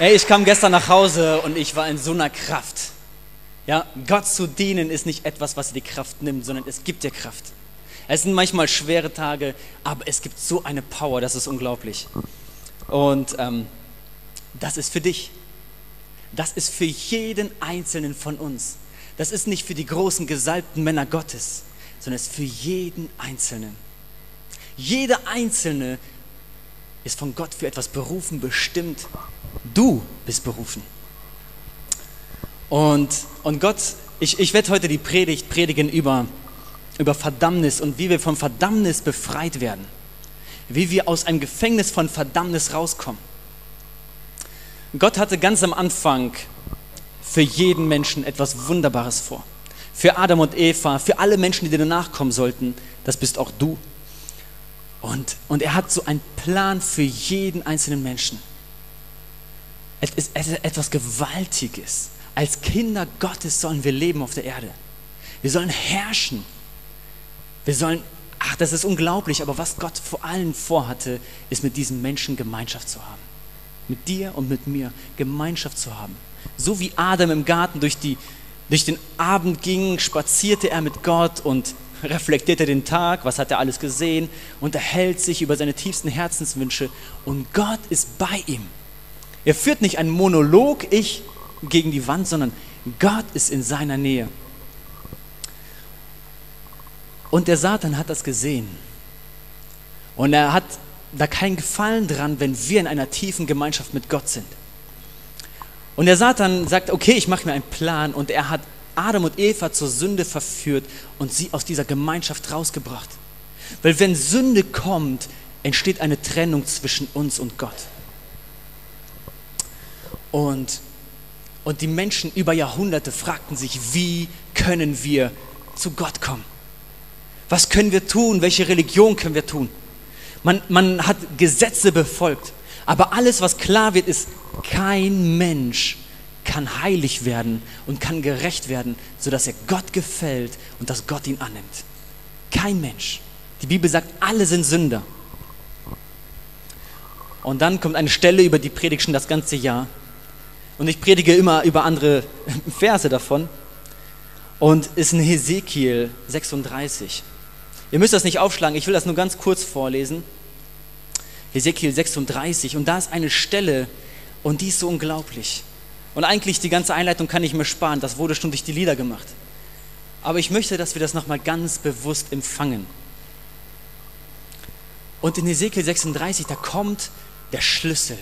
Hey, ich kam gestern nach Hause und ich war in so einer Kraft. Ja, Gott zu dienen ist nicht etwas, was dir die Kraft nimmt, sondern es gibt dir Kraft. Es sind manchmal schwere Tage, aber es gibt so eine Power, das ist unglaublich. Und ähm, das ist für dich. Das ist für jeden Einzelnen von uns. Das ist nicht für die großen gesalbten Männer Gottes, sondern es ist für jeden Einzelnen. Jeder Einzelne ist von Gott für etwas berufen, bestimmt. Du bist berufen. Und, und Gott, ich, ich werde heute die Predigt predigen über, über Verdammnis und wie wir vom Verdammnis befreit werden. Wie wir aus einem Gefängnis von Verdammnis rauskommen. Gott hatte ganz am Anfang für jeden Menschen etwas Wunderbares vor. Für Adam und Eva, für alle Menschen, die dir nachkommen sollten, das bist auch du. Und, und er hat so einen Plan für jeden einzelnen Menschen. Es ist etwas Gewaltiges. Als Kinder Gottes sollen wir leben auf der Erde. Wir sollen herrschen. Wir sollen, ach, das ist unglaublich, aber was Gott vor allem vorhatte, ist mit diesen Menschen Gemeinschaft zu haben. Mit dir und mit mir Gemeinschaft zu haben. So wie Adam im Garten durch, die, durch den Abend ging, spazierte er mit Gott und reflektiert er den Tag, was hat er alles gesehen, unterhält sich über seine tiefsten Herzenswünsche und Gott ist bei ihm. Er führt nicht einen Monolog, ich gegen die Wand, sondern Gott ist in seiner Nähe. Und der Satan hat das gesehen. Und er hat da keinen Gefallen dran, wenn wir in einer tiefen Gemeinschaft mit Gott sind. Und der Satan sagt, okay, ich mache mir einen Plan und er hat Adam und Eva zur Sünde verführt und sie aus dieser Gemeinschaft rausgebracht. Weil wenn Sünde kommt, entsteht eine Trennung zwischen uns und Gott. Und, und die Menschen über Jahrhunderte fragten sich, wie können wir zu Gott kommen? Was können wir tun? Welche Religion können wir tun? Man, man hat Gesetze befolgt. Aber alles, was klar wird, ist, kein Mensch kann heilig werden und kann gerecht werden, sodass er Gott gefällt und dass Gott ihn annimmt. Kein Mensch. Die Bibel sagt, alle sind Sünder. Und dann kommt eine Stelle über die Predigt schon das ganze Jahr. Und ich predige immer über andere Verse davon. Und ist in Hesekiel 36. Ihr müsst das nicht aufschlagen, ich will das nur ganz kurz vorlesen. Hesekiel 36. Und da ist eine Stelle, und die ist so unglaublich. Und eigentlich die ganze Einleitung kann ich mir sparen, das wurde schon durch die Lieder gemacht. Aber ich möchte, dass wir das nochmal ganz bewusst empfangen. Und in Ezekiel 36, da kommt der Schlüssel.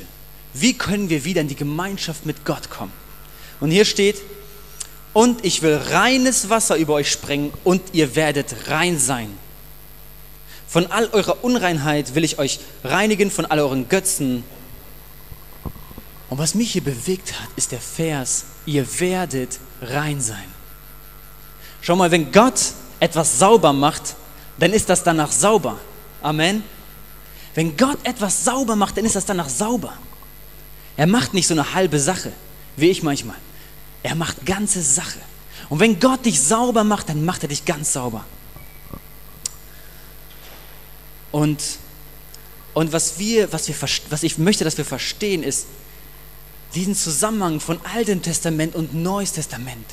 Wie können wir wieder in die Gemeinschaft mit Gott kommen? Und hier steht, und ich will reines Wasser über euch sprengen und ihr werdet rein sein. Von all eurer Unreinheit will ich euch reinigen, von all euren Götzen und was mich hier bewegt hat, ist der Vers, ihr werdet rein sein. Schau mal, wenn Gott etwas sauber macht, dann ist das danach sauber. Amen. Wenn Gott etwas sauber macht, dann ist das danach sauber. Er macht nicht so eine halbe Sache, wie ich manchmal. Er macht ganze Sache. Und wenn Gott dich sauber macht, dann macht er dich ganz sauber. Und, und was, wir, was, wir, was ich möchte, dass wir verstehen, ist, diesen Zusammenhang von Altem Testament und Neues Testament.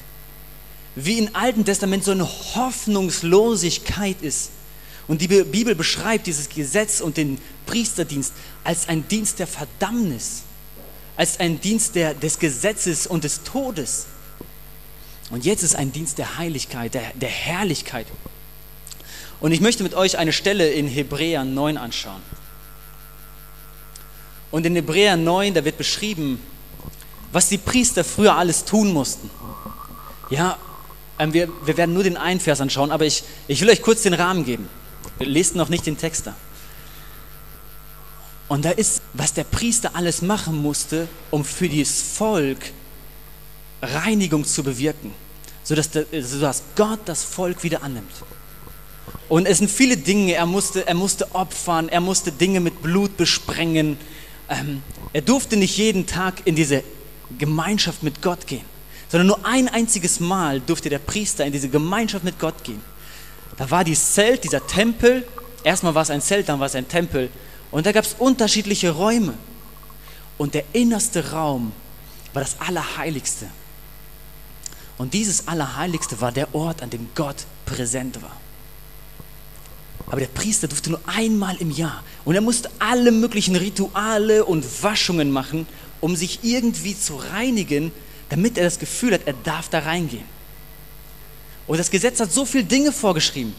Wie im Alten Testament so eine Hoffnungslosigkeit ist. Und die Bibel beschreibt dieses Gesetz und den Priesterdienst als ein Dienst der Verdammnis, als ein Dienst der, des Gesetzes und des Todes. Und jetzt ist ein Dienst der Heiligkeit, der, der Herrlichkeit. Und ich möchte mit euch eine Stelle in Hebräer 9 anschauen. Und in Hebräer 9, da wird beschrieben, was die Priester früher alles tun mussten. Ja, ähm, wir, wir werden nur den einen Vers anschauen, aber ich, ich will euch kurz den Rahmen geben. Lest noch nicht den Text da. Und da ist, was der Priester alles machen musste, um für dieses Volk Reinigung zu bewirken, sodass, sodass Gott das Volk wieder annimmt. Und es sind viele Dinge, er musste, er musste opfern, er musste Dinge mit Blut besprengen. Ähm, er durfte nicht jeden Tag in diese Gemeinschaft mit Gott gehen, sondern nur ein einziges Mal durfte der Priester in diese Gemeinschaft mit Gott gehen. Da war dieses Zelt, dieser Tempel. Erstmal war es ein Zelt, dann war es ein Tempel. Und da gab es unterschiedliche Räume. Und der innerste Raum war das Allerheiligste. Und dieses Allerheiligste war der Ort, an dem Gott präsent war. Aber der Priester durfte nur einmal im Jahr. Und er musste alle möglichen Rituale und Waschungen machen, um sich irgendwie zu reinigen, damit er das Gefühl hat, er darf da reingehen. Und das Gesetz hat so viele Dinge vorgeschrieben.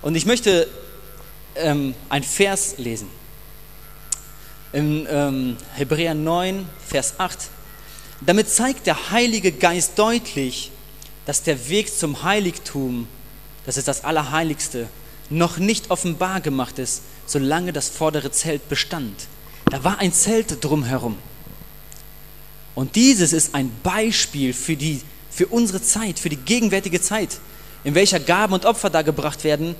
Und ich möchte ähm, ein Vers lesen. In ähm, Hebräer 9, Vers 8. Damit zeigt der Heilige Geist deutlich, dass der Weg zum Heiligtum, das ist das Allerheiligste, noch nicht offenbar gemacht ist, solange das vordere Zelt bestand. Da war ein Zelt drumherum. Und dieses ist ein Beispiel für, die, für unsere Zeit, für die gegenwärtige Zeit, in welcher Gaben und Opfer da gebracht werden,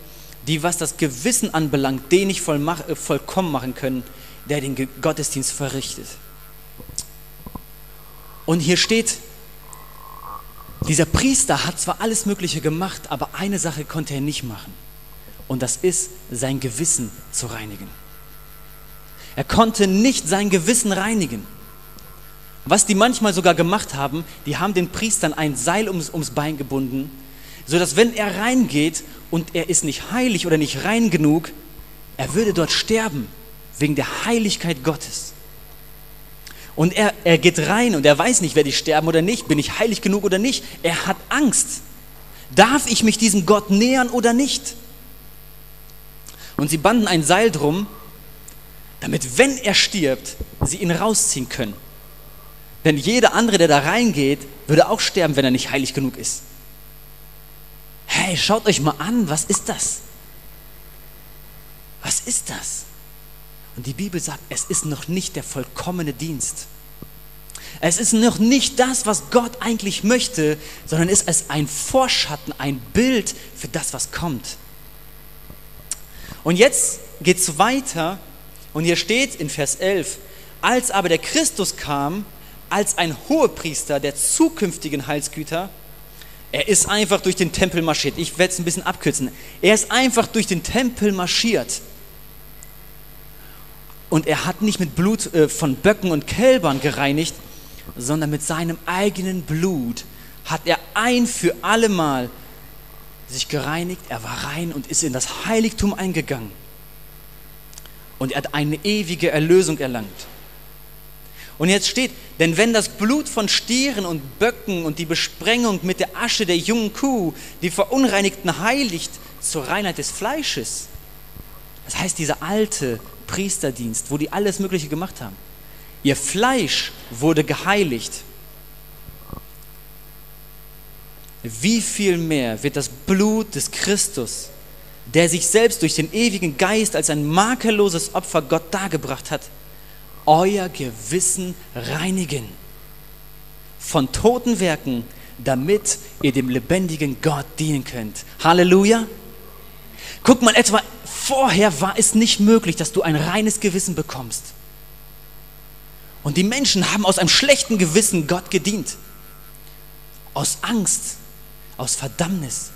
die, was das Gewissen anbelangt, den nicht äh, vollkommen machen können, der den Gottesdienst verrichtet. Und hier steht, dieser Priester hat zwar alles Mögliche gemacht, aber eine Sache konnte er nicht machen und das ist, sein Gewissen zu reinigen. Er konnte nicht sein Gewissen reinigen. Was die manchmal sogar gemacht haben, die haben den Priestern ein Seil ums, ums Bein gebunden, sodass wenn er reingeht und er ist nicht heilig oder nicht rein genug, er würde dort sterben wegen der Heiligkeit Gottes. Und er, er geht rein und er weiß nicht, werde ich sterben oder nicht, bin ich heilig genug oder nicht. Er hat Angst. Darf ich mich diesem Gott nähern oder nicht? Und sie banden ein Seil drum, damit, wenn er stirbt, sie ihn rausziehen können. Denn jeder andere, der da reingeht, würde auch sterben, wenn er nicht heilig genug ist. Hey, schaut euch mal an, was ist das? Was ist das? Und die Bibel sagt, es ist noch nicht der vollkommene Dienst. Es ist noch nicht das, was Gott eigentlich möchte, sondern ist es ein Vorschatten, ein Bild für das, was kommt. Und jetzt geht es weiter und hier steht in Vers 11, als aber der Christus kam, als ein Hohepriester der zukünftigen Heilsgüter, er ist einfach durch den Tempel marschiert. Ich werde es ein bisschen abkürzen. Er ist einfach durch den Tempel marschiert. Und er hat nicht mit Blut äh, von Böcken und Kälbern gereinigt, sondern mit seinem eigenen Blut hat er ein für allemal sich gereinigt, er war rein und ist in das Heiligtum eingegangen. Und er hat eine ewige Erlösung erlangt. Und jetzt steht, denn wenn das Blut von Stieren und Böcken und die Besprengung mit der Asche der jungen Kuh die Verunreinigten heiligt zur Reinheit des Fleisches, das heißt dieser alte Priesterdienst, wo die alles Mögliche gemacht haben, ihr Fleisch wurde geheiligt. Wie viel mehr wird das Blut des Christus, der sich selbst durch den ewigen Geist als ein makelloses Opfer Gott dargebracht hat, euer Gewissen reinigen von toten Werken, damit ihr dem lebendigen Gott dienen könnt. Halleluja. Guck mal, etwa vorher war es nicht möglich, dass du ein reines Gewissen bekommst. Und die Menschen haben aus einem schlechten Gewissen Gott gedient. Aus Angst, aus Verdammnis.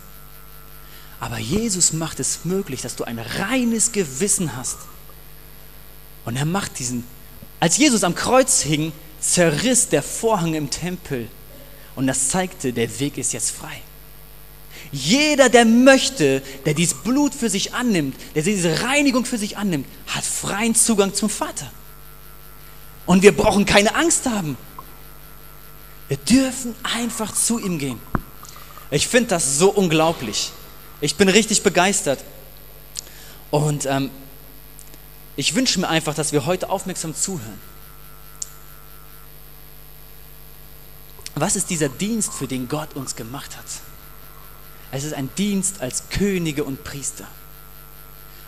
Aber Jesus macht es möglich, dass du ein reines Gewissen hast. Und er macht diesen, als Jesus am Kreuz hing, zerriss der Vorhang im Tempel und das zeigte, der Weg ist jetzt frei. Jeder, der möchte, der dieses Blut für sich annimmt, der diese Reinigung für sich annimmt, hat freien Zugang zum Vater. Und wir brauchen keine Angst haben. Wir dürfen einfach zu ihm gehen. Ich finde das so unglaublich. Ich bin richtig begeistert. Und ähm, ich wünsche mir einfach, dass wir heute aufmerksam zuhören. Was ist dieser Dienst, für den Gott uns gemacht hat? Es ist ein Dienst als Könige und Priester,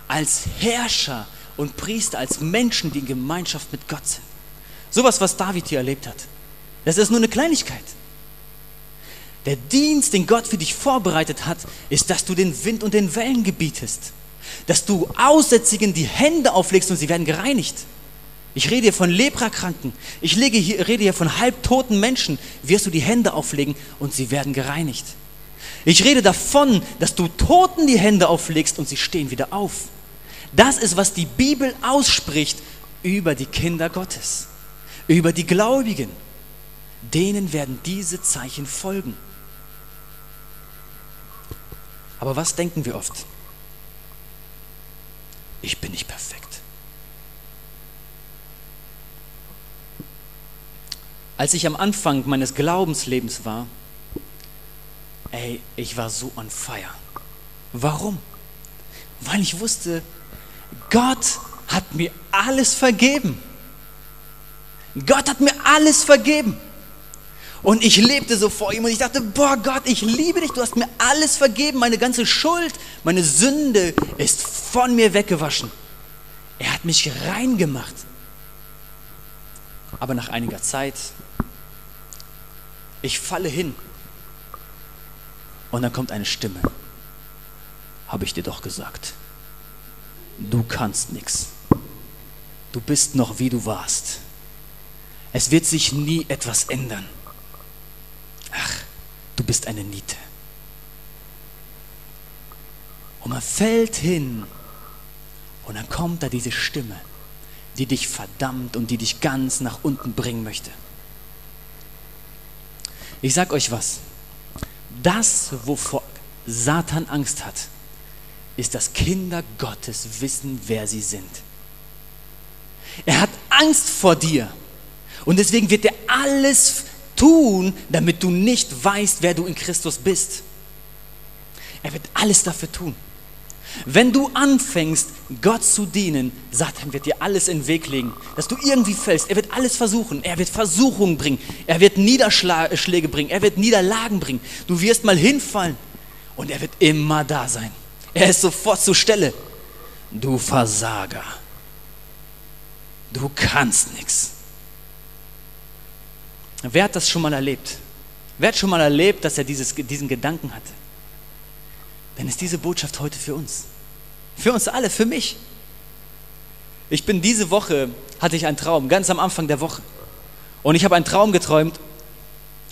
als Herrscher und Priester, als Menschen, die in Gemeinschaft mit Gott sind. Sowas, was David hier erlebt hat. Das ist nur eine Kleinigkeit. Der Dienst, den Gott für dich vorbereitet hat, ist, dass du den Wind und den Wellen gebietest. Dass du Aussätzigen die Hände auflegst und sie werden gereinigt. Ich rede hier von Leprakranken. Ich hier, rede hier von halbtoten Menschen. Wirst du die Hände auflegen und sie werden gereinigt. Ich rede davon, dass du Toten die Hände auflegst und sie stehen wieder auf. Das ist, was die Bibel ausspricht über die Kinder Gottes, über die Gläubigen. Denen werden diese Zeichen folgen. Aber was denken wir oft? Ich bin nicht perfekt. Als ich am Anfang meines Glaubenslebens war, ey, ich war so on fire. Warum? Weil ich wusste, Gott hat mir alles vergeben. Gott hat mir alles vergeben. Und ich lebte so vor ihm und ich dachte, boah Gott, ich liebe dich, du hast mir alles vergeben, meine ganze Schuld, meine Sünde ist von mir weggewaschen. Er hat mich rein gemacht. Aber nach einiger Zeit, ich falle hin und dann kommt eine Stimme. Habe ich dir doch gesagt. Du kannst nichts. Du bist noch wie du warst. Es wird sich nie etwas ändern. Ach, du bist eine Niete. Und man fällt hin und dann kommt da diese Stimme, die dich verdammt und die dich ganz nach unten bringen möchte. Ich sag euch was. Das, wovor Satan Angst hat, ist, dass Kinder Gottes wissen, wer sie sind. Er hat Angst vor dir. Und deswegen wird er alles tun, damit du nicht weißt, wer du in Christus bist. Er wird alles dafür tun. Wenn du anfängst, Gott zu dienen, Satan wird dir alles in den Weg legen, dass du irgendwie fällst. Er wird alles versuchen. Er wird Versuchungen bringen. Er wird Niederschläge bringen. Er wird Niederlagen bringen. Du wirst mal hinfallen und er wird immer da sein. Er ist sofort zur Stelle. Du Versager. Du kannst nichts. Wer hat das schon mal erlebt? Wer hat schon mal erlebt, dass er dieses, diesen Gedanken hatte? Dann ist diese Botschaft heute für uns. Für uns alle, für mich. Ich bin diese Woche, hatte ich einen Traum, ganz am Anfang der Woche. Und ich habe einen Traum geträumt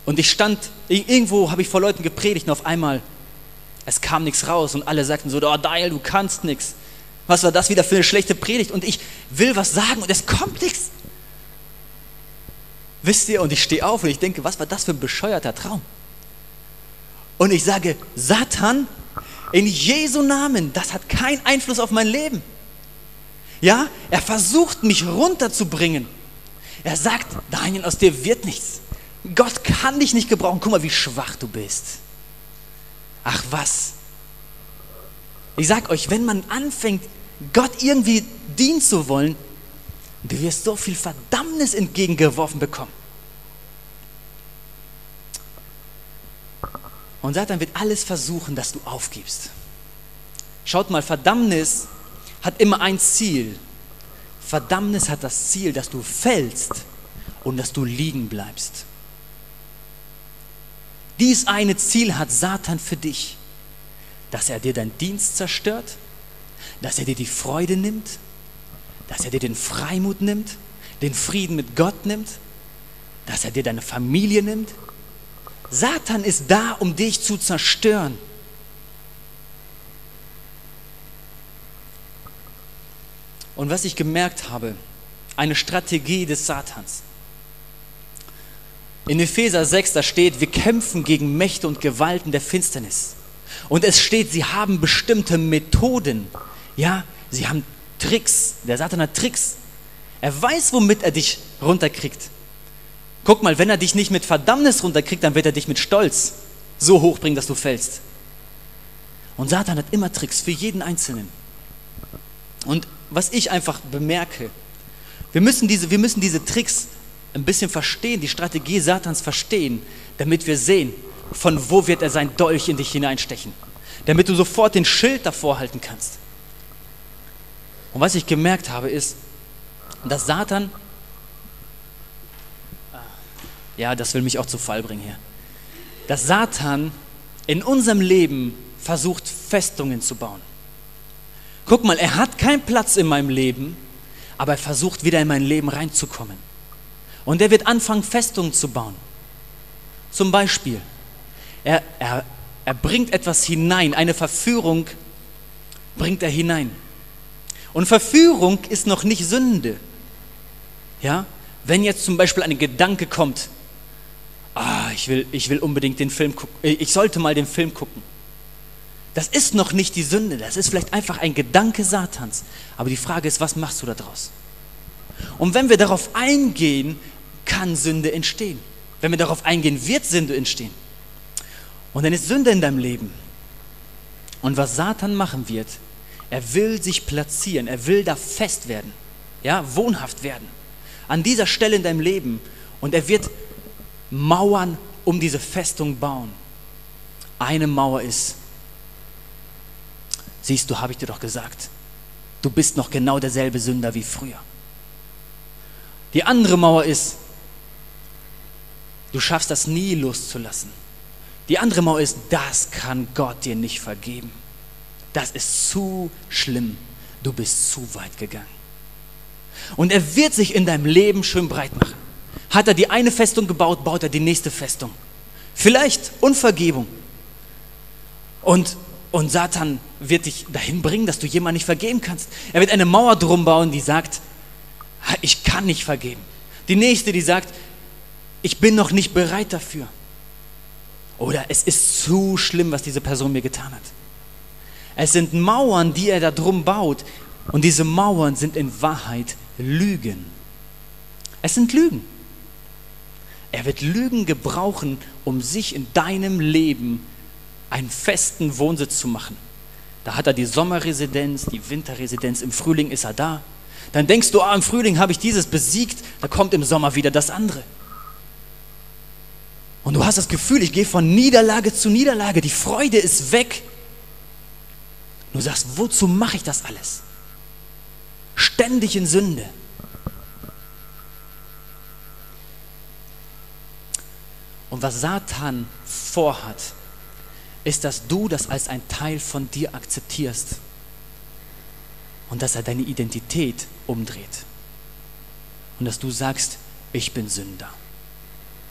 und ich stand, irgendwo habe ich vor Leuten gepredigt und auf einmal, es kam nichts raus und alle sagten so, oh Daniel, du kannst nichts. Was war das wieder für eine schlechte Predigt? Und ich will was sagen und es kommt nichts. Wisst ihr, und ich stehe auf und ich denke, was war das für ein bescheuerter Traum? Und ich sage, Satan, in Jesu Namen, das hat keinen Einfluss auf mein Leben. Ja, er versucht mich runterzubringen. Er sagt, Daniel, aus dir wird nichts. Gott kann dich nicht gebrauchen. Guck mal, wie schwach du bist. Ach was. Ich sag euch, wenn man anfängt, Gott irgendwie dienen zu wollen, Du wirst so viel Verdammnis entgegengeworfen bekommen. Und Satan wird alles versuchen, dass du aufgibst. Schaut mal, Verdammnis hat immer ein Ziel. Verdammnis hat das Ziel, dass du fällst und dass du liegen bleibst. Dies eine Ziel hat Satan für dich, dass er dir deinen Dienst zerstört, dass er dir die Freude nimmt, dass er dir den Freimut nimmt, den Frieden mit Gott nimmt, dass er dir deine Familie nimmt. Satan ist da, um dich zu zerstören. Und was ich gemerkt habe, eine Strategie des Satans. In Epheser 6, da steht, wir kämpfen gegen Mächte und Gewalten der Finsternis. Und es steht, sie haben bestimmte Methoden. Ja, sie haben Tricks. Der Satan hat Tricks. Er weiß, womit er dich runterkriegt. Guck mal, wenn er dich nicht mit Verdammnis runterkriegt, dann wird er dich mit Stolz so hochbringen, dass du fällst. Und Satan hat immer Tricks für jeden Einzelnen. Und was ich einfach bemerke, wir müssen diese, wir müssen diese Tricks ein bisschen verstehen, die Strategie Satans verstehen, damit wir sehen, von wo wird er sein Dolch in dich hineinstechen. Damit du sofort den Schild davor halten kannst. Und was ich gemerkt habe, ist, dass Satan, Ja, das will mich auch zu Fall bringen hier. Dass Satan in unserem Leben versucht, Festungen zu bauen. Guck mal, er hat keinen Platz in meinem Leben, aber er versucht wieder in mein Leben reinzukommen. Und er wird anfangen, Festungen zu bauen. Zum Beispiel, er, er, er bringt etwas hinein, eine Verführung bringt er hinein. Und Verführung ist noch nicht Sünde. Ja? Wenn jetzt zum Beispiel ein Gedanke kommt, ah, ich will, ich will unbedingt den Film gucken, äh, ich sollte mal den Film gucken. Das ist noch nicht die Sünde, das ist vielleicht einfach ein Gedanke Satans. Aber die Frage ist, was machst du daraus? Und wenn wir darauf eingehen, kann Sünde entstehen. Wenn wir darauf eingehen, wird Sünde entstehen. Und dann ist Sünde in deinem Leben. Und was Satan machen wird, er will sich platzieren, er will da fest werden, ja, wohnhaft werden. An dieser Stelle in deinem Leben. Und er wird Mauern um diese Festung bauen. Eine Mauer ist, siehst du, habe ich dir doch gesagt, du bist noch genau derselbe Sünder wie früher. Die andere Mauer ist, du schaffst das nie loszulassen. Die andere Mauer ist, das kann Gott dir nicht vergeben. Das ist zu schlimm. Du bist zu weit gegangen. Und er wird sich in deinem Leben schön breit machen. Hat er die eine Festung gebaut, baut er die nächste Festung. Vielleicht Unvergebung. Und, und Satan wird dich dahin bringen, dass du jemanden nicht vergeben kannst. Er wird eine Mauer drum bauen, die sagt, ich kann nicht vergeben. Die nächste, die sagt, ich bin noch nicht bereit dafür. Oder es ist zu schlimm, was diese Person mir getan hat. Es sind Mauern, die er da drum baut. Und diese Mauern sind in Wahrheit Lügen. Es sind Lügen. Er wird Lügen gebrauchen, um sich in deinem Leben einen festen Wohnsitz zu machen. Da hat er die Sommerresidenz, die Winterresidenz, im Frühling ist er da. Dann denkst du, ah, im Frühling habe ich dieses besiegt, da kommt im Sommer wieder das andere. Und du hast das Gefühl, ich gehe von Niederlage zu Niederlage, die Freude ist weg. Du sagst, wozu mache ich das alles? Ständig in Sünde. Und was Satan vorhat, ist, dass du das als ein Teil von dir akzeptierst und dass er deine Identität umdreht und dass du sagst, ich bin Sünder.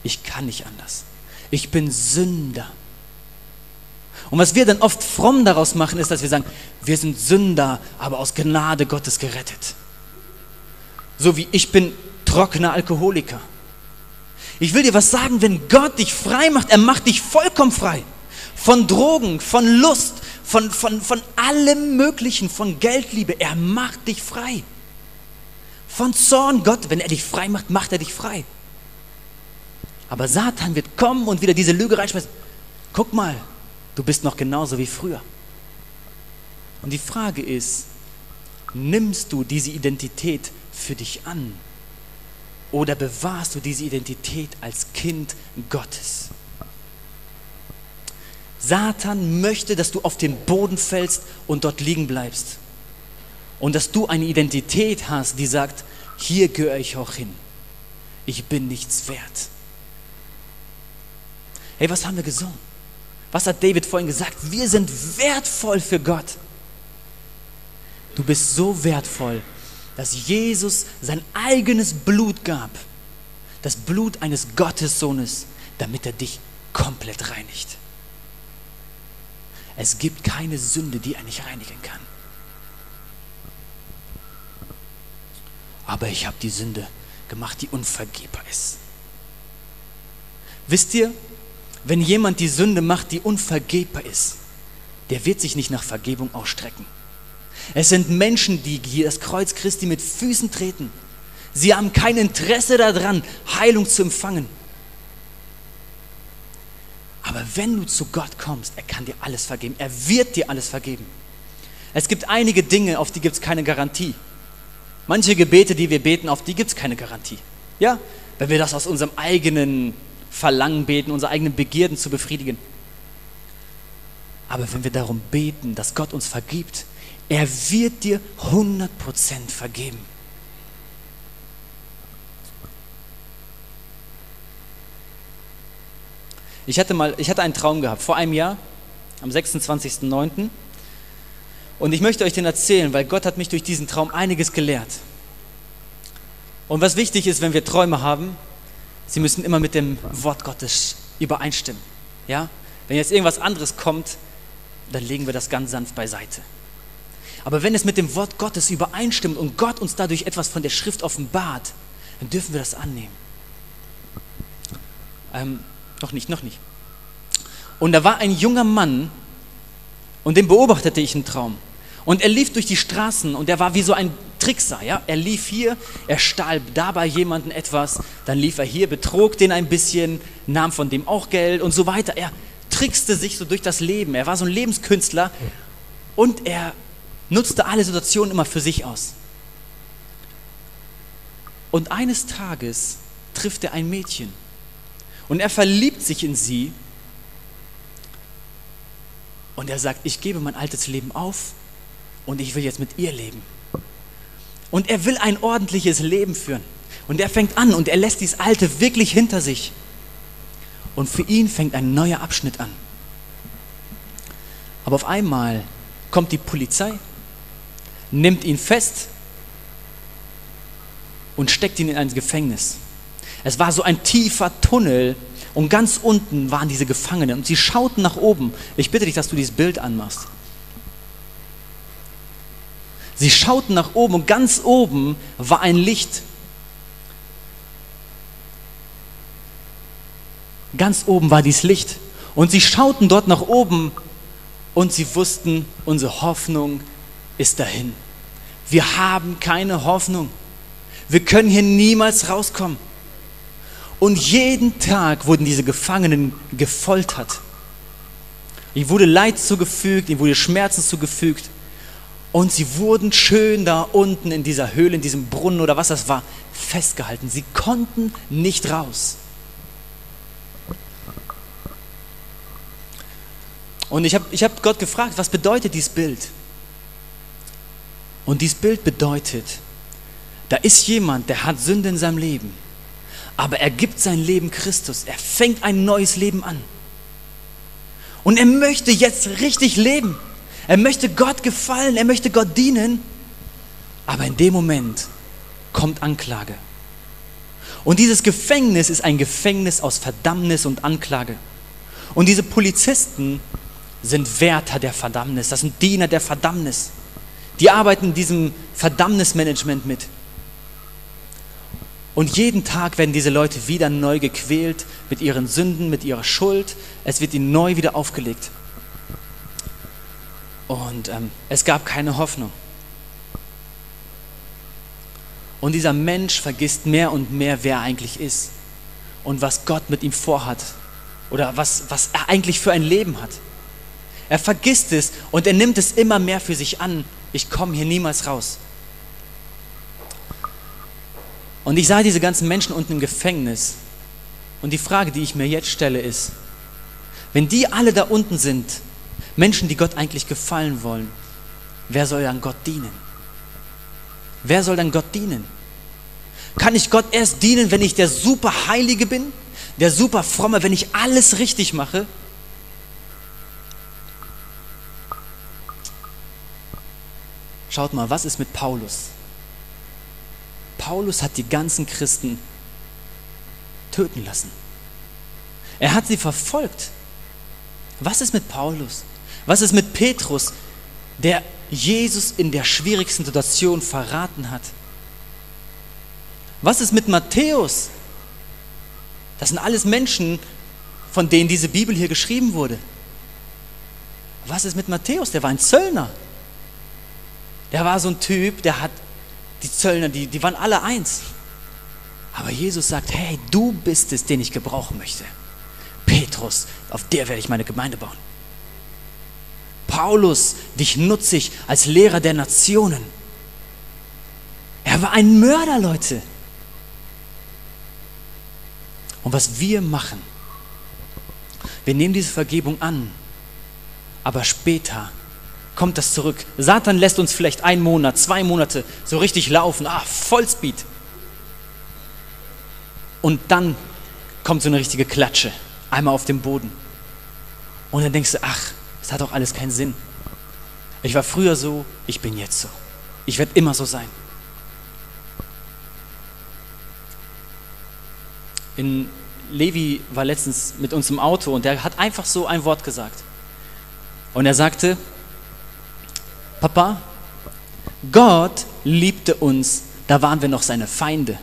Ich kann nicht anders. Ich bin Sünder. Und was wir dann oft fromm daraus machen, ist, dass wir sagen, wir sind Sünder, aber aus Gnade Gottes gerettet. So wie ich bin trockener Alkoholiker. Ich will dir was sagen, wenn Gott dich frei macht, er macht dich vollkommen frei. Von Drogen, von Lust, von, von, von allem Möglichen, von Geldliebe. Er macht dich frei. Von Zorn Gott, wenn er dich frei macht, macht er dich frei. Aber Satan wird kommen und wieder diese Lüge reinschmeißen. Guck mal, du bist noch genauso wie früher. Und die Frage ist, nimmst du diese Identität für dich an oder bewahrst du diese Identität als Kind Gottes? Satan möchte, dass du auf den Boden fällst und dort liegen bleibst. Und dass du eine Identität hast, die sagt, hier gehöre ich auch hin. Ich bin nichts wert. Hey, was haben wir gesungen? Was hat David vorhin gesagt? Wir sind wertvoll für Gott. Du bist so wertvoll, dass Jesus sein eigenes Blut gab. Das Blut eines Gottessohnes, damit er dich komplett reinigt. Es gibt keine Sünde, die er nicht reinigen kann. Aber ich habe die Sünde gemacht, die unvergebbar ist. Wisst ihr, wenn jemand die Sünde macht, die unvergebbar ist, der wird sich nicht nach Vergebung ausstrecken. Es sind Menschen, die das Kreuz Christi mit Füßen treten. Sie haben kein Interesse daran, Heilung zu empfangen. Aber wenn du zu Gott kommst, er kann dir alles vergeben. Er wird dir alles vergeben. Es gibt einige Dinge, auf die gibt es keine Garantie. Manche Gebete, die wir beten, auf die gibt es keine Garantie. Ja, wenn wir das aus unserem eigenen Verlangen beten, unsere eigenen Begierden zu befriedigen. Aber wenn wir darum beten, dass Gott uns vergibt, er wird dir 100% vergeben. Ich hatte mal, ich hatte einen Traum gehabt, vor einem Jahr, am 26.09. Und ich möchte euch den erzählen, weil Gott hat mich durch diesen Traum einiges gelehrt. Und was wichtig ist, wenn wir Träume haben, sie müssen immer mit dem Wort Gottes übereinstimmen. Ja? Wenn jetzt irgendwas anderes kommt, dann legen wir das ganz sanft beiseite. Aber wenn es mit dem Wort Gottes übereinstimmt und Gott uns dadurch etwas von der Schrift offenbart, dann dürfen wir das annehmen. Ähm, noch nicht, noch nicht. Und da war ein junger Mann und den beobachtete ich im Traum. Und er lief durch die Straßen und er war wie so ein Trickser. Ja? Er lief hier, er stahl dabei jemanden etwas, dann lief er hier, betrog den ein bisschen, nahm von dem auch Geld und so weiter. Er trickste sich so durch das Leben. Er war so ein Lebenskünstler und er nutzte alle Situationen immer für sich aus. Und eines Tages trifft er ein Mädchen und er verliebt sich in sie und er sagt, ich gebe mein altes Leben auf und ich will jetzt mit ihr leben. Und er will ein ordentliches Leben führen. Und er fängt an und er lässt dieses Alte wirklich hinter sich. Und für ihn fängt ein neuer Abschnitt an. Aber auf einmal kommt die Polizei nimmt ihn fest und steckt ihn in ein Gefängnis. Es war so ein tiefer Tunnel und ganz unten waren diese Gefangenen und sie schauten nach oben. Ich bitte dich, dass du dieses Bild anmachst. Sie schauten nach oben und ganz oben war ein Licht. Ganz oben war dieses Licht. Und sie schauten dort nach oben und sie wussten, unsere Hoffnung ist dahin. Wir haben keine Hoffnung. Wir können hier niemals rauskommen. Und jeden Tag wurden diese Gefangenen gefoltert. Ihnen wurde Leid zugefügt, ihnen wurde Schmerzen zugefügt. Und sie wurden schön da unten in dieser Höhle, in diesem Brunnen oder was das war, festgehalten. Sie konnten nicht raus. Und ich habe ich hab Gott gefragt, was bedeutet dieses Bild? Und dieses Bild bedeutet, da ist jemand, der hat Sünde in seinem Leben, aber er gibt sein Leben Christus. Er fängt ein neues Leben an. Und er möchte jetzt richtig leben. Er möchte Gott gefallen, er möchte Gott dienen. Aber in dem Moment kommt Anklage. Und dieses Gefängnis ist ein Gefängnis aus Verdammnis und Anklage. Und diese Polizisten sind Wärter der Verdammnis, das sind Diener der Verdammnis. Die arbeiten in diesem Verdammnismanagement mit. Und jeden Tag werden diese Leute wieder neu gequält mit ihren Sünden, mit ihrer Schuld. Es wird ihnen neu wieder aufgelegt. Und ähm, es gab keine Hoffnung. Und dieser Mensch vergisst mehr und mehr, wer er eigentlich ist und was Gott mit ihm vorhat oder was, was er eigentlich für ein Leben hat. Er vergisst es und er nimmt es immer mehr für sich an ich komme hier niemals raus. Und ich sah diese ganzen Menschen unten im Gefängnis. Und die Frage, die ich mir jetzt stelle, ist, wenn die alle da unten sind, Menschen, die Gott eigentlich gefallen wollen, wer soll dann Gott dienen? Wer soll dann Gott dienen? Kann ich Gott erst dienen, wenn ich der super Heilige bin, der super Fromme, wenn ich alles richtig mache? Schaut mal, was ist mit Paulus? Paulus hat die ganzen Christen töten lassen. Er hat sie verfolgt. Was ist mit Paulus? Was ist mit Petrus, der Jesus in der schwierigsten Situation verraten hat? Was ist mit Matthäus? Das sind alles Menschen, von denen diese Bibel hier geschrieben wurde. Was ist mit Matthäus? Der war ein Zöllner. Der war so ein Typ, der hat die Zöllner, die, die waren alle eins. Aber Jesus sagt, hey, du bist es, den ich gebrauchen möchte. Petrus, auf der werde ich meine Gemeinde bauen. Paulus, dich nutze ich als Lehrer der Nationen. Er war ein Mörder, Leute. Und was wir machen, wir nehmen diese Vergebung an, aber später kommt das zurück. Satan lässt uns vielleicht einen Monat, zwei Monate so richtig laufen, ah, Vollspeed. Und dann kommt so eine richtige Klatsche. einmal auf dem Boden. Und dann denkst du, ach, es hat doch alles keinen Sinn. Ich war früher so, ich bin jetzt so. Ich werde immer so sein. In Levi war letztens mit uns im Auto und der hat einfach so ein Wort gesagt. Und er sagte, Papa, Gott liebte uns, da waren wir noch seine Feinde.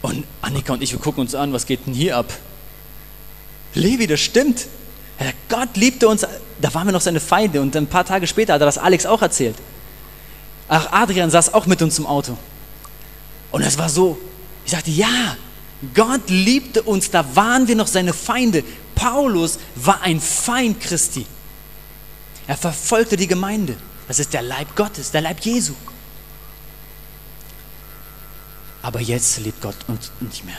Und Annika und ich, wir gucken uns an, was geht denn hier ab? Levi, das stimmt. Gott liebte uns, da waren wir noch seine Feinde. Und ein paar Tage später hat er das Alex auch erzählt. Ach, Adrian saß auch mit uns im Auto. Und es war so, ich sagte, ja, Gott liebte uns, da waren wir noch seine Feinde. Paulus war ein Feind Christi. Er verfolgte die Gemeinde. Das ist der Leib Gottes, der Leib Jesu. Aber jetzt liebt Gott uns nicht mehr.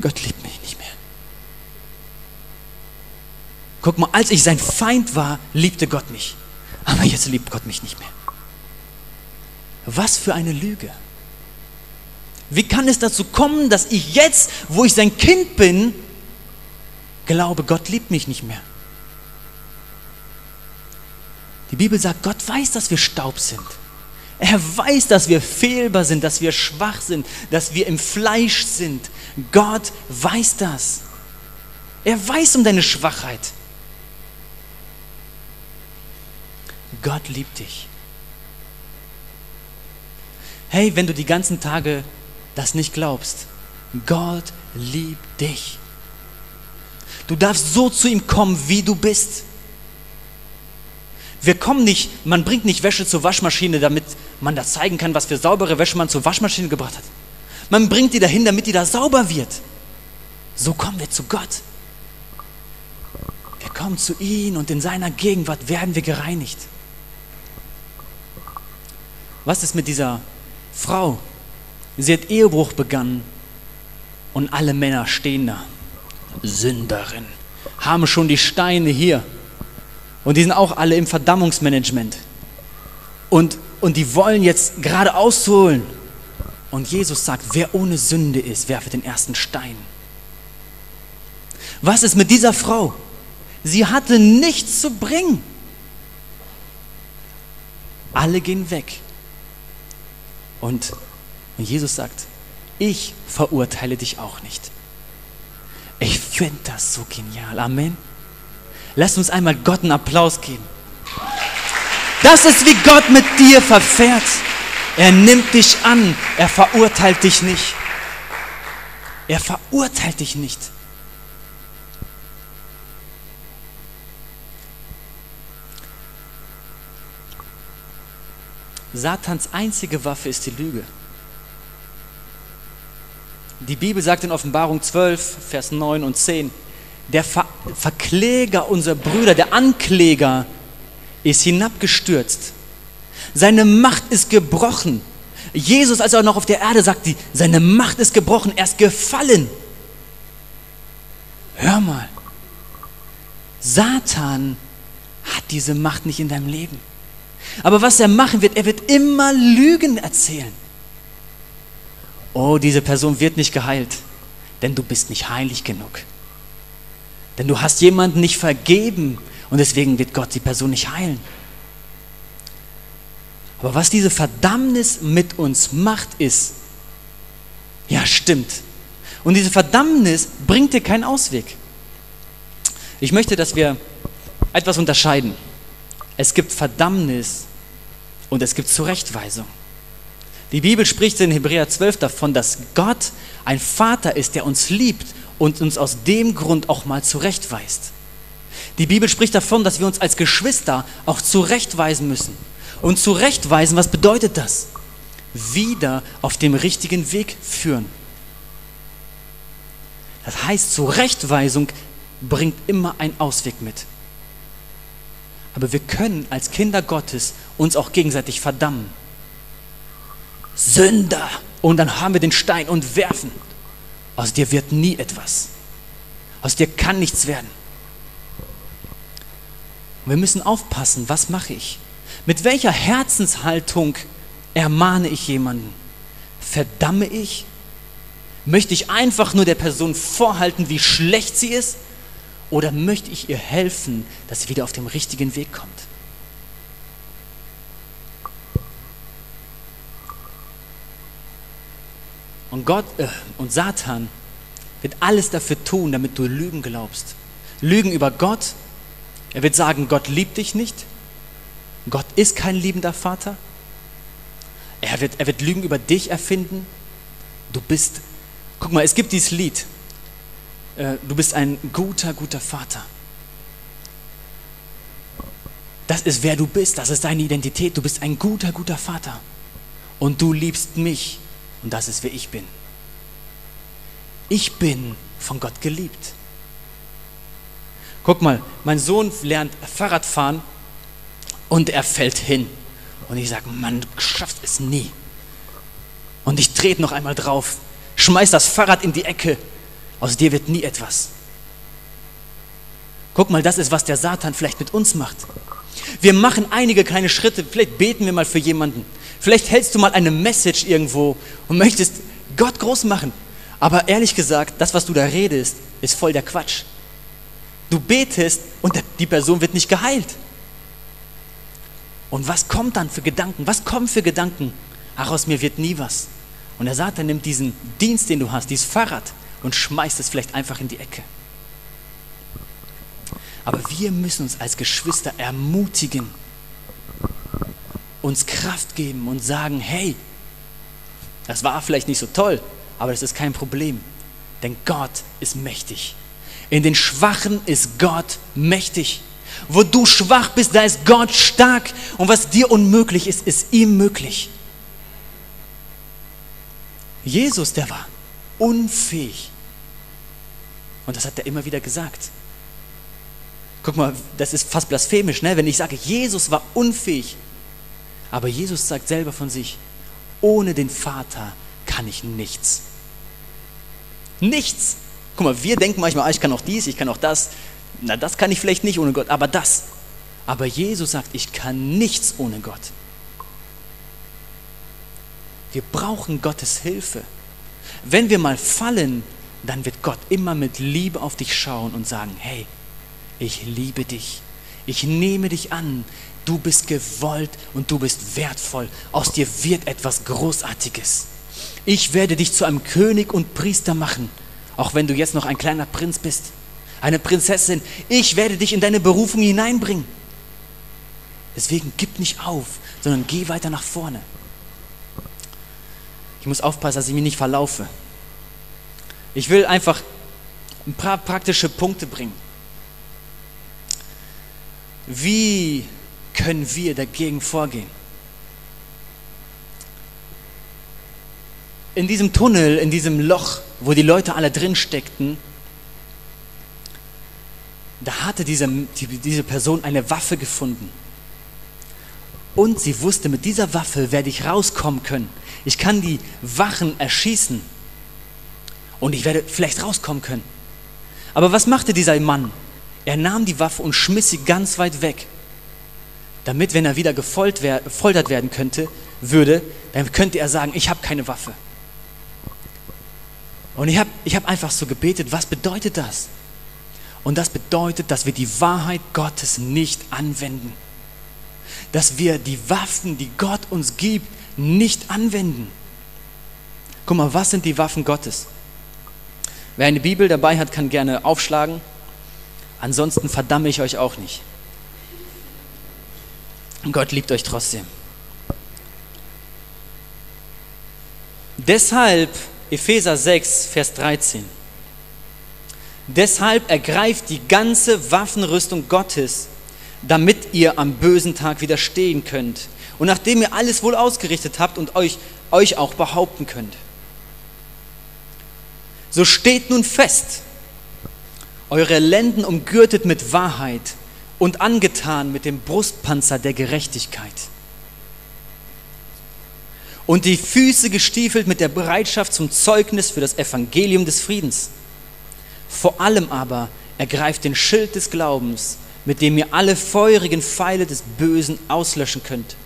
Gott liebt mich nicht mehr. Guck mal, als ich sein Feind war, liebte Gott mich. Aber jetzt liebt Gott mich nicht mehr. Was für eine Lüge. Wie kann es dazu kommen, dass ich jetzt, wo ich sein Kind bin, glaube, Gott liebt mich nicht mehr? Die Bibel sagt, Gott weiß, dass wir Staub sind. Er weiß, dass wir fehlbar sind, dass wir schwach sind, dass wir im Fleisch sind. Gott weiß das. Er weiß um deine Schwachheit. Gott liebt dich. Hey, wenn du die ganzen Tage das nicht glaubst, Gott liebt dich. Du darfst so zu ihm kommen, wie du bist. Wir kommen nicht, man bringt nicht Wäsche zur Waschmaschine, damit man da zeigen kann, was für saubere Wäsche man zur Waschmaschine gebracht hat. Man bringt die dahin, damit die da sauber wird. So kommen wir zu Gott. Wir kommen zu ihm und in seiner Gegenwart werden wir gereinigt. Was ist mit dieser Frau? Sie hat Ehebruch begangen und alle Männer stehen da. Sünderin. Haben schon die Steine hier. Und die sind auch alle im Verdammungsmanagement. Und, und die wollen jetzt gerade ausholen. Und Jesus sagt, wer ohne Sünde ist, werfe den ersten Stein. Was ist mit dieser Frau? Sie hatte nichts zu bringen. Alle gehen weg. Und, und Jesus sagt, ich verurteile dich auch nicht. Ich finde das so genial. Amen. Lass uns einmal Gott einen Applaus geben. Das ist, wie Gott mit dir verfährt. Er nimmt dich an. Er verurteilt dich nicht. Er verurteilt dich nicht. Satans einzige Waffe ist die Lüge. Die Bibel sagt in Offenbarung 12, Vers 9 und 10, der Ver Verkläger unserer Brüder, der Ankläger, ist hinabgestürzt. Seine Macht ist gebrochen. Jesus, als er noch auf der Erde sagt, die, seine Macht ist gebrochen, er ist gefallen. Hör mal, Satan hat diese Macht nicht in deinem Leben. Aber was er machen wird, er wird immer Lügen erzählen. Oh, diese Person wird nicht geheilt, denn du bist nicht heilig genug. Denn du hast jemanden nicht vergeben und deswegen wird Gott die Person nicht heilen. Aber was diese Verdammnis mit uns macht, ist, ja stimmt. Und diese Verdammnis bringt dir keinen Ausweg. Ich möchte, dass wir etwas unterscheiden. Es gibt Verdammnis und es gibt Zurechtweisung. Die Bibel spricht in Hebräer 12 davon, dass Gott ein Vater ist, der uns liebt und uns aus dem Grund auch mal zurechtweist. Die Bibel spricht davon, dass wir uns als Geschwister auch zurechtweisen müssen. Und zurechtweisen, was bedeutet das? Wieder auf dem richtigen Weg führen. Das heißt, Zurechtweisung bringt immer einen Ausweg mit. Aber wir können als Kinder Gottes uns auch gegenseitig verdammen. Sünder! Und dann haben wir den Stein und werfen. Aus dir wird nie etwas. Aus dir kann nichts werden. wir müssen aufpassen, was mache ich? Mit welcher Herzenshaltung ermahne ich jemanden? Verdamme ich? Möchte ich einfach nur der Person vorhalten, wie schlecht sie ist? Oder möchte ich ihr helfen, dass sie wieder auf den richtigen Weg kommt? Und Gott äh, und Satan wird alles dafür tun, damit du Lügen glaubst. Lügen über Gott. Er wird sagen, Gott liebt dich nicht. Gott ist kein liebender Vater. Er wird, er wird Lügen über dich erfinden. Du bist, guck mal, es gibt dieses Lied. Äh, du bist ein guter, guter Vater. Das ist wer du bist, das ist deine Identität. Du bist ein guter, guter Vater. Und du liebst mich. Und das ist wer ich bin. Ich bin von Gott geliebt. Guck mal, mein Sohn lernt Fahrradfahren und er fällt hin. Und ich sage, Mann, du schaffst es nie. Und ich trete noch einmal drauf, schmeiß das Fahrrad in die Ecke. Aus dir wird nie etwas. Guck mal, das ist, was der Satan vielleicht mit uns macht. Wir machen einige kleine Schritte, vielleicht beten wir mal für jemanden. Vielleicht hältst du mal eine Message irgendwo und möchtest Gott groß machen. Aber ehrlich gesagt, das, was du da redest, ist voll der Quatsch. Du betest und die Person wird nicht geheilt. Und was kommt dann für Gedanken? Was kommen für Gedanken? Ach, aus mir wird nie was. Und der Satan nimmt diesen Dienst, den du hast, dieses Fahrrad, und schmeißt es vielleicht einfach in die Ecke. Aber wir müssen uns als Geschwister ermutigen, uns Kraft geben und sagen, hey, das war vielleicht nicht so toll, aber das ist kein Problem, denn Gott ist mächtig. In den Schwachen ist Gott mächtig. Wo du schwach bist, da ist Gott stark. Und was dir unmöglich ist, ist ihm möglich. Jesus, der war unfähig. Und das hat er immer wieder gesagt. Guck mal, das ist fast blasphemisch, ne? wenn ich sage, Jesus war unfähig. Aber Jesus sagt selber von sich, ohne den Vater kann ich nichts. Nichts. Guck mal, wir denken manchmal, ah, ich kann auch dies, ich kann auch das. Na, das kann ich vielleicht nicht ohne Gott, aber das. Aber Jesus sagt, ich kann nichts ohne Gott. Wir brauchen Gottes Hilfe. Wenn wir mal fallen, dann wird Gott immer mit Liebe auf dich schauen und sagen, hey, ich liebe dich. Ich nehme dich an. Du bist gewollt und du bist wertvoll. Aus dir wird etwas Großartiges. Ich werde dich zu einem König und Priester machen, auch wenn du jetzt noch ein kleiner Prinz bist eine Prinzessin. Ich werde dich in deine Berufung hineinbringen. Deswegen gib nicht auf, sondern geh weiter nach vorne. Ich muss aufpassen, dass ich mich nicht verlaufe. Ich will einfach ein paar praktische Punkte bringen. Wie können wir dagegen vorgehen? In diesem Tunnel, in diesem Loch, wo die Leute alle drin steckten, da hatte diese, diese Person eine Waffe gefunden. Und sie wusste, mit dieser Waffe werde ich rauskommen können. Ich kann die Wachen erschießen. Und ich werde vielleicht rauskommen können. Aber was machte dieser Mann? Er nahm die Waffe und schmiss sie ganz weit weg. Damit, wenn er wieder gefoltert werden könnte, würde, dann könnte er sagen, ich habe keine Waffe. Und ich habe ich hab einfach so gebetet, was bedeutet das? Und das bedeutet, dass wir die Wahrheit Gottes nicht anwenden. Dass wir die Waffen, die Gott uns gibt, nicht anwenden. Guck mal, was sind die Waffen Gottes? Wer eine Bibel dabei hat, kann gerne aufschlagen. Ansonsten verdamme ich euch auch nicht. Gott liebt euch trotzdem. Deshalb Epheser 6, Vers 13. Deshalb ergreift die ganze Waffenrüstung Gottes, damit ihr am bösen Tag widerstehen könnt. Und nachdem ihr alles wohl ausgerichtet habt und euch, euch auch behaupten könnt. So steht nun fest, eure Lenden umgürtet mit Wahrheit und angetan mit dem Brustpanzer der Gerechtigkeit. Und die Füße gestiefelt mit der Bereitschaft zum Zeugnis für das Evangelium des Friedens. Vor allem aber ergreift den Schild des Glaubens, mit dem ihr alle feurigen Pfeile des Bösen auslöschen könnt.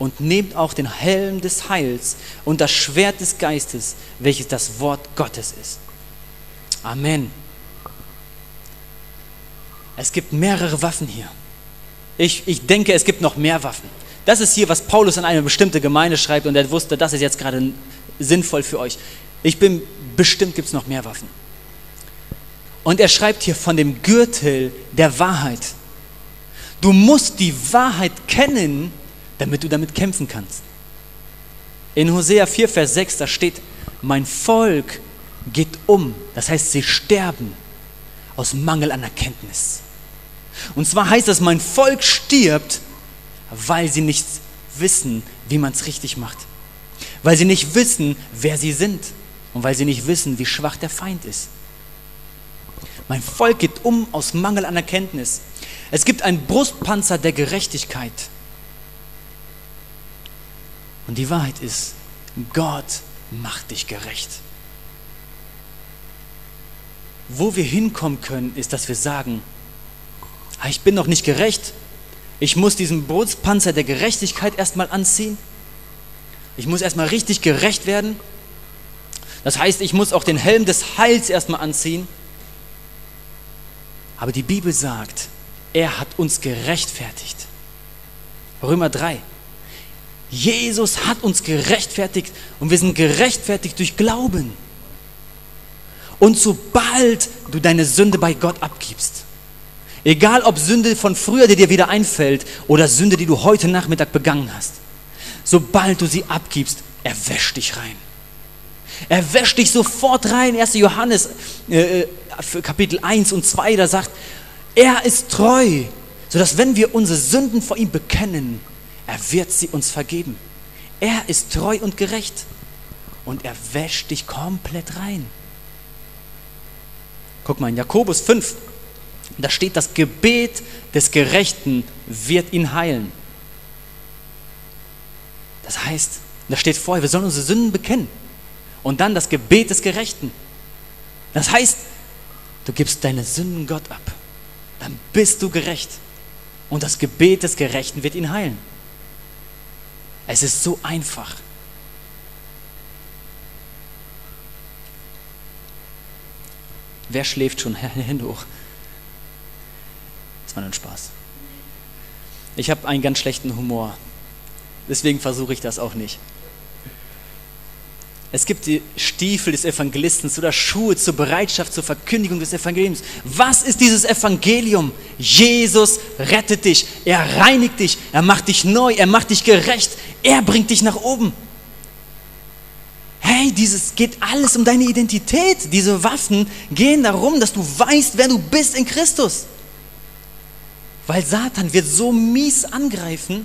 Und nehmt auch den Helm des Heils und das Schwert des Geistes, welches das Wort Gottes ist. Amen. Es gibt mehrere Waffen hier. Ich, ich denke, es gibt noch mehr Waffen. Das ist hier, was Paulus an eine bestimmte Gemeinde schreibt und er wusste, das ist jetzt gerade sinnvoll für euch. Ich bin bestimmt, gibt es noch mehr Waffen. Und er schreibt hier von dem Gürtel der Wahrheit. Du musst die Wahrheit kennen, damit du damit kämpfen kannst. In Hosea 4, Vers 6, da steht, mein Volk geht um, das heißt, sie sterben aus Mangel an Erkenntnis. Und zwar heißt das, mein Volk stirbt, weil sie nicht wissen, wie man es richtig macht. Weil sie nicht wissen, wer sie sind und weil sie nicht wissen, wie schwach der Feind ist. Mein Volk geht um aus Mangel an Erkenntnis. Es gibt einen Brustpanzer der Gerechtigkeit. Und die Wahrheit ist, Gott macht dich gerecht. Wo wir hinkommen können, ist, dass wir sagen, ah, ich bin noch nicht gerecht. Ich muss diesen Brustpanzer der Gerechtigkeit erstmal anziehen. Ich muss erstmal richtig gerecht werden. Das heißt, ich muss auch den Helm des Heils erstmal anziehen. Aber die Bibel sagt, er hat uns gerechtfertigt. Römer 3. Jesus hat uns gerechtfertigt und wir sind gerechtfertigt durch Glauben. Und sobald du deine Sünde bei Gott abgibst, egal ob Sünde von früher, die dir wieder einfällt, oder Sünde, die du heute Nachmittag begangen hast, sobald du sie abgibst, er wäscht dich rein. Er wäscht dich sofort rein. 1. Johannes äh, äh Kapitel 1 und 2, da sagt, er ist treu, sodass wenn wir unsere Sünden vor ihm bekennen, er wird sie uns vergeben. Er ist treu und gerecht und er wäscht dich komplett rein. Guck mal in Jakobus 5, da steht, das Gebet des Gerechten wird ihn heilen. Das heißt, da steht vorher, wir sollen unsere Sünden bekennen. Und dann das Gebet des Gerechten. Das heißt, du gibst deine Sünden Gott ab. Dann bist du gerecht. Und das Gebet des Gerechten wird ihn heilen. Es ist so einfach. Wer schläft schon? Hände hoch. Das war nur ein Spaß. Ich habe einen ganz schlechten Humor. Deswegen versuche ich das auch nicht. Es gibt die Stiefel des Evangelisten oder Schuhe zur Bereitschaft zur Verkündigung des Evangeliums. Was ist dieses Evangelium? Jesus rettet dich, er reinigt dich, er macht dich neu, er macht dich gerecht, er bringt dich nach oben. Hey, dieses geht alles um deine Identität. Diese Waffen gehen darum, dass du weißt, wer du bist in Christus. Weil Satan wird so mies angreifen.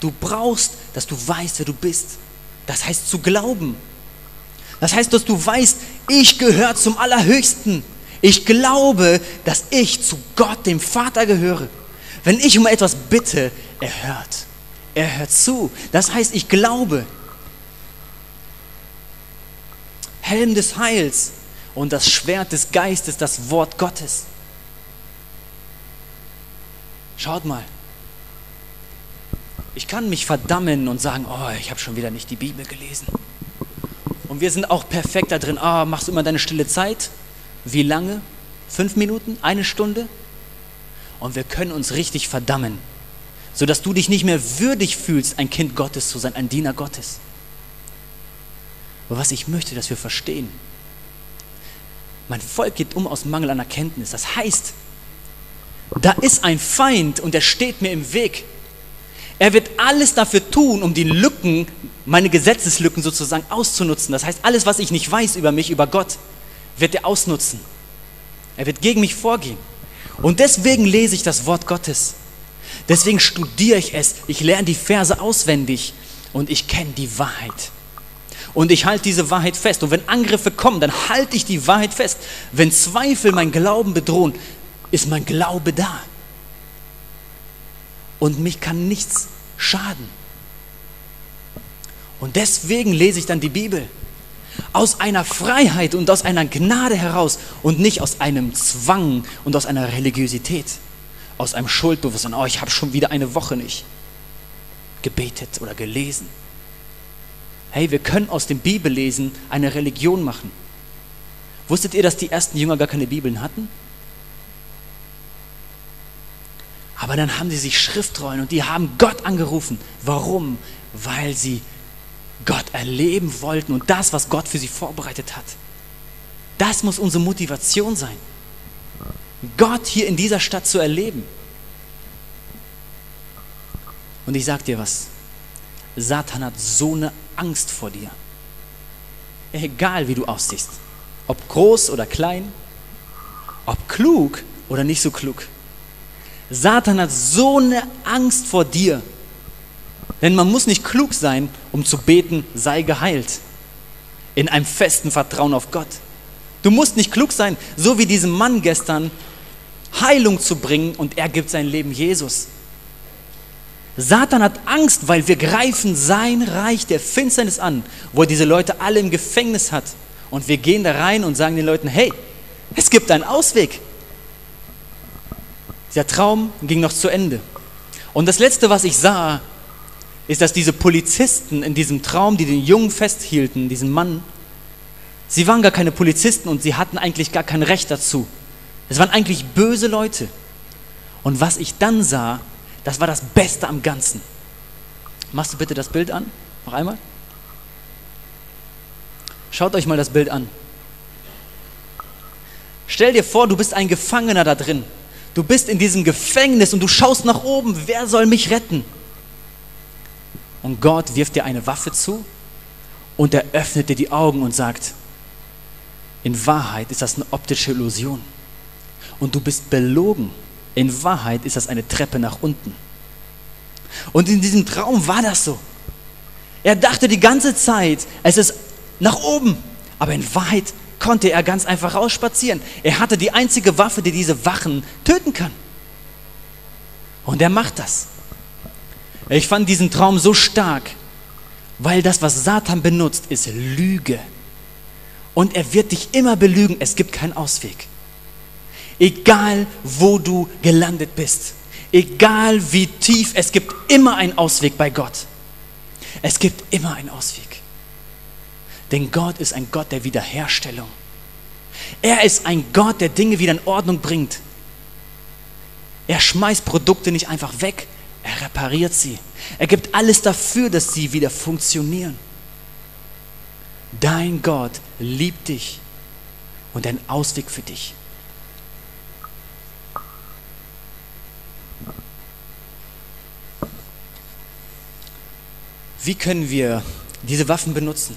Du brauchst, dass du weißt, wer du bist. Das heißt zu glauben. Das heißt, dass du weißt, ich gehöre zum Allerhöchsten. Ich glaube, dass ich zu Gott, dem Vater, gehöre. Wenn ich um etwas bitte, er hört. Er hört zu. Das heißt, ich glaube. Helm des Heils und das Schwert des Geistes, das Wort Gottes. Schaut mal, ich kann mich verdammen und sagen, oh, ich habe schon wieder nicht die Bibel gelesen. Und wir sind auch perfekt da drin. Oh, machst du immer deine stille Zeit? Wie lange? Fünf Minuten? Eine Stunde? Und wir können uns richtig verdammen, sodass du dich nicht mehr würdig fühlst, ein Kind Gottes zu sein, ein Diener Gottes. Aber was ich möchte, dass wir verstehen, mein Volk geht um aus Mangel an Erkenntnis. Das heißt, da ist ein Feind und der steht mir im Weg. Er wird alles dafür tun, um die Lücken, meine Gesetzeslücken sozusagen auszunutzen. Das heißt, alles, was ich nicht weiß über mich, über Gott, wird er ausnutzen. Er wird gegen mich vorgehen. Und deswegen lese ich das Wort Gottes. Deswegen studiere ich es. Ich lerne die Verse auswendig und ich kenne die Wahrheit. Und ich halte diese Wahrheit fest. Und wenn Angriffe kommen, dann halte ich die Wahrheit fest. Wenn Zweifel mein Glauben bedrohen, ist mein Glaube da und mich kann nichts schaden. Und deswegen lese ich dann die Bibel. Aus einer Freiheit und aus einer Gnade heraus und nicht aus einem Zwang und aus einer Religiosität, aus einem Schuldbewusstsein. Oh, ich habe schon wieder eine Woche nicht. gebetet oder gelesen. Hey, wir können aus dem Bibellesen eine Religion machen. Wusstet ihr, dass die ersten Jünger gar keine Bibeln hatten? Aber dann haben sie sich Schriftrollen und die haben Gott angerufen. Warum? Weil sie Gott erleben wollten und das, was Gott für sie vorbereitet hat. Das muss unsere Motivation sein. Gott hier in dieser Stadt zu erleben. Und ich sag dir was, Satan hat so eine Angst vor dir. Egal wie du aussiehst, ob groß oder klein, ob klug oder nicht so klug. Satan hat so eine Angst vor dir. Denn man muss nicht klug sein, um zu beten, sei geheilt. In einem festen Vertrauen auf Gott. Du musst nicht klug sein, so wie diesem Mann gestern, Heilung zu bringen und er gibt sein Leben Jesus. Satan hat Angst, weil wir greifen sein Reich der Finsternis an, wo er diese Leute alle im Gefängnis hat. Und wir gehen da rein und sagen den Leuten, hey, es gibt einen Ausweg. Der Traum ging noch zu Ende. Und das Letzte, was ich sah, ist, dass diese Polizisten in diesem Traum, die den Jungen festhielten, diesen Mann, sie waren gar keine Polizisten und sie hatten eigentlich gar kein Recht dazu. Es waren eigentlich böse Leute. Und was ich dann sah, das war das Beste am Ganzen. Machst du bitte das Bild an? Noch einmal? Schaut euch mal das Bild an. Stell dir vor, du bist ein Gefangener da drin. Du bist in diesem Gefängnis und du schaust nach oben. Wer soll mich retten? Und Gott wirft dir eine Waffe zu und er öffnet dir die Augen und sagt, in Wahrheit ist das eine optische Illusion. Und du bist belogen. In Wahrheit ist das eine Treppe nach unten. Und in diesem Traum war das so. Er dachte die ganze Zeit, es ist nach oben. Aber in Wahrheit konnte er ganz einfach rausspazieren. Er hatte die einzige Waffe, die diese Wachen töten kann. Und er macht das. Ich fand diesen Traum so stark, weil das, was Satan benutzt, ist Lüge. Und er wird dich immer belügen. Es gibt keinen Ausweg. Egal, wo du gelandet bist, egal wie tief, es gibt immer einen Ausweg bei Gott. Es gibt immer einen Ausweg. Denn Gott ist ein Gott der Wiederherstellung. Er ist ein Gott, der Dinge wieder in Ordnung bringt. Er schmeißt Produkte nicht einfach weg, er repariert sie. Er gibt alles dafür, dass sie wieder funktionieren. Dein Gott liebt dich und ein Ausweg für dich. Wie können wir diese Waffen benutzen?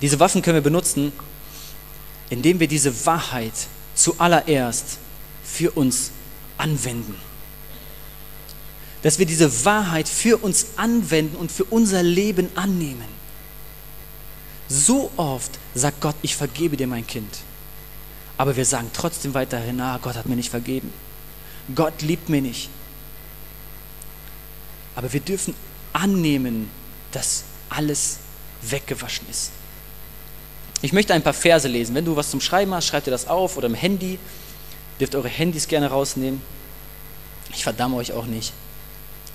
Diese Waffen können wir benutzen, indem wir diese Wahrheit zuallererst für uns anwenden. Dass wir diese Wahrheit für uns anwenden und für unser Leben annehmen. So oft sagt Gott, ich vergebe dir mein Kind. Aber wir sagen trotzdem weiterhin, ah, Gott hat mir nicht vergeben. Gott liebt mich nicht. Aber wir dürfen annehmen, dass alles weggewaschen ist. Ich möchte ein paar Verse lesen. Wenn du was zum Schreiben hast, schreib dir das auf oder im Handy. Ihr dürft eure Handys gerne rausnehmen. Ich verdamme euch auch nicht.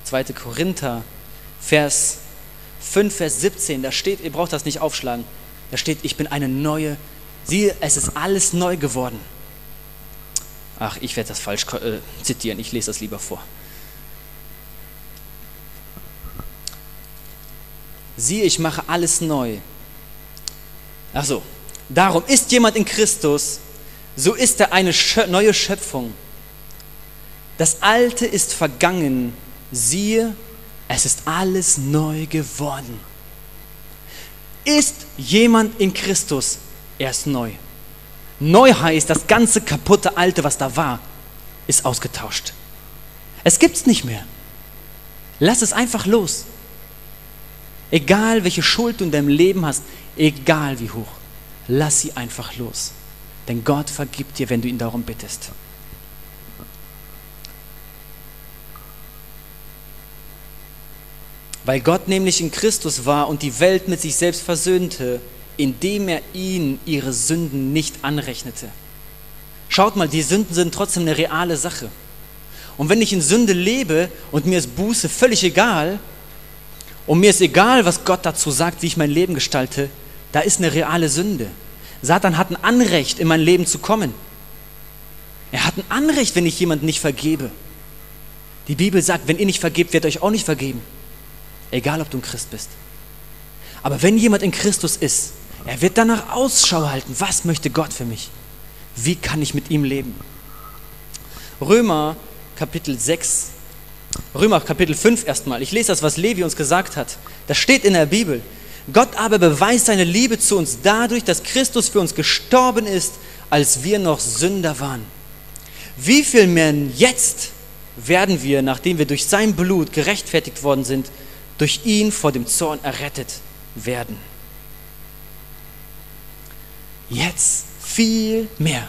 2. Korinther, Vers 5, Vers 17, da steht, ihr braucht das nicht aufschlagen, da steht, ich bin eine neue, siehe, es ist alles neu geworden. Ach, ich werde das falsch äh, zitieren, ich lese das lieber vor. Siehe, ich mache alles neu. Achso, darum ist jemand in Christus, so ist er eine neue Schöpfung. Das Alte ist vergangen, siehe, es ist alles neu geworden. Ist jemand in Christus, er ist neu. Neu heißt, das ganze kaputte Alte, was da war, ist ausgetauscht. Es gibt es nicht mehr. Lass es einfach los. Egal welche Schuld du in deinem Leben hast, egal wie hoch, lass sie einfach los. Denn Gott vergibt dir, wenn du ihn darum bittest. Weil Gott nämlich in Christus war und die Welt mit sich selbst versöhnte, indem er ihnen ihre Sünden nicht anrechnete. Schaut mal, die Sünden sind trotzdem eine reale Sache. Und wenn ich in Sünde lebe und mir ist Buße völlig egal, und mir ist egal, was Gott dazu sagt, wie ich mein Leben gestalte, da ist eine reale Sünde. Satan hat ein Anrecht, in mein Leben zu kommen. Er hat ein Anrecht, wenn ich jemandem nicht vergebe. Die Bibel sagt, wenn ihr nicht vergebt, wird euch auch nicht vergeben. Egal, ob du ein Christ bist. Aber wenn jemand in Christus ist, er wird danach Ausschau halten, was möchte Gott für mich? Wie kann ich mit ihm leben? Römer Kapitel 6, Römer Kapitel 5 erstmal. Ich lese das, was Levi uns gesagt hat. Das steht in der Bibel. Gott aber beweist seine Liebe zu uns dadurch, dass Christus für uns gestorben ist, als wir noch Sünder waren. Wie viel mehr jetzt werden wir, nachdem wir durch sein Blut gerechtfertigt worden sind, durch ihn vor dem Zorn errettet werden. Jetzt viel mehr.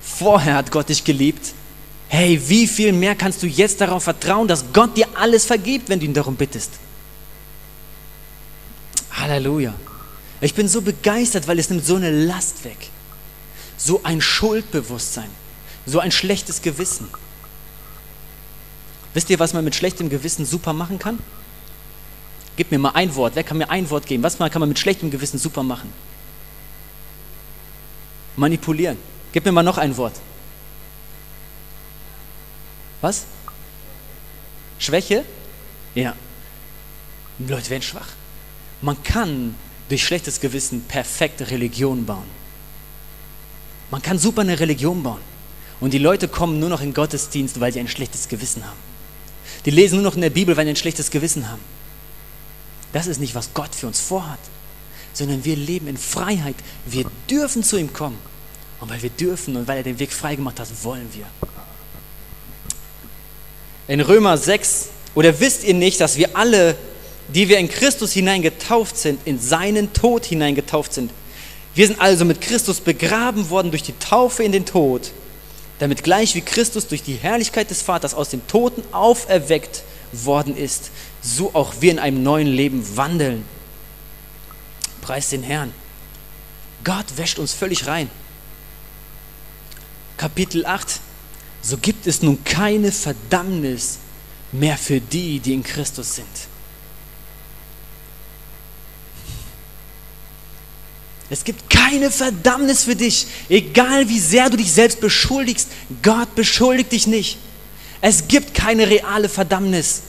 Vorher hat Gott dich geliebt. Hey, wie viel mehr kannst du jetzt darauf vertrauen, dass Gott dir alles vergibt, wenn du ihn darum bittest? Halleluja. Ich bin so begeistert, weil es nimmt so eine Last weg. So ein Schuldbewusstsein. So ein schlechtes Gewissen. Wisst ihr, was man mit schlechtem Gewissen super machen kann? Gib mir mal ein Wort. Wer kann mir ein Wort geben? Was kann man mit schlechtem Gewissen super machen? Manipulieren. Gib mir mal noch ein Wort. Was? Schwäche? Ja. Leute werden schwach. Man kann durch schlechtes Gewissen perfekte Religion bauen. Man kann super eine Religion bauen. Und die Leute kommen nur noch in Gottesdienst, weil sie ein schlechtes Gewissen haben. Die lesen nur noch in der Bibel, weil sie ein schlechtes Gewissen haben. Das ist nicht, was Gott für uns vorhat, sondern wir leben in Freiheit. Wir dürfen zu ihm kommen. Und weil wir dürfen und weil er den Weg frei gemacht hat, wollen wir. In Römer 6, oder wisst ihr nicht, dass wir alle, die wir in Christus hineingetauft sind, in seinen Tod hineingetauft sind? Wir sind also mit Christus begraben worden durch die Taufe in den Tod damit gleich wie Christus durch die Herrlichkeit des Vaters aus den Toten auferweckt worden ist, so auch wir in einem neuen Leben wandeln. Preis den Herrn. Gott wäscht uns völlig rein. Kapitel 8. So gibt es nun keine Verdammnis mehr für die, die in Christus sind. Es gibt keine Verdammnis für dich, egal wie sehr du dich selbst beschuldigst. Gott beschuldigt dich nicht. Es gibt keine reale Verdammnis.